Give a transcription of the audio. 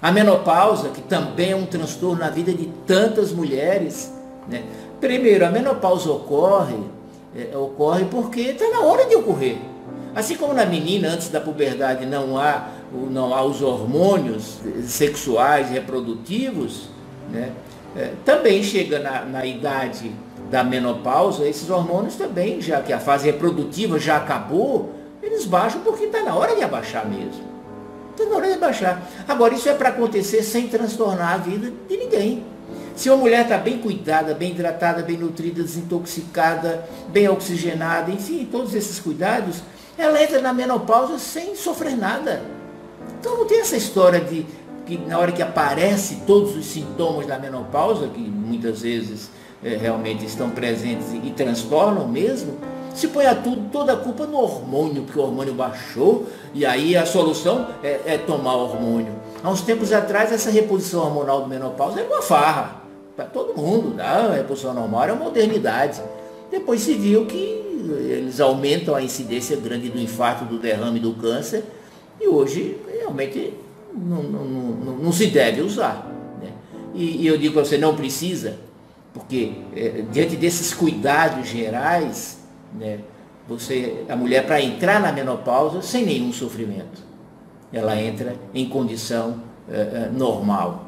A menopausa, que também é um transtorno na vida de tantas mulheres. Né? Primeiro, a menopausa ocorre, é, ocorre porque está na hora de ocorrer. Assim como na menina, antes da puberdade, não há, não há os hormônios sexuais reprodutivos, né? É, também chega na, na idade da menopausa, esses hormônios também, já que a fase reprodutiva já acabou, eles baixam porque está na hora de abaixar mesmo. Na hora de baixar. Agora, isso é para acontecer sem transtornar a vida de ninguém. Se uma mulher está bem cuidada, bem hidratada, bem nutrida, desintoxicada, bem oxigenada, enfim, todos esses cuidados, ela entra na menopausa sem sofrer nada. Então não tem essa história de que na hora que aparece todos os sintomas da menopausa, que muitas vezes é, realmente estão presentes e, e transtornam mesmo, se põe a tudo, toda a culpa no hormônio, porque o hormônio baixou, e aí a solução é, é tomar hormônio. Há uns tempos atrás, essa reposição hormonal do menopausa era uma farra para todo mundo. Né? A reposição normal era modernidade. Depois se viu que eles aumentam a incidência grande do infarto, do derrame, do câncer, e hoje realmente não, não, não, não se deve usar. Né? E, e, eu digo para você, não precisa, porque é, diante desses cuidados gerais, né, você, a mulher para entrar na menopausa sem nenhum sofrimento. Ela entra em condição uh, uh, normal.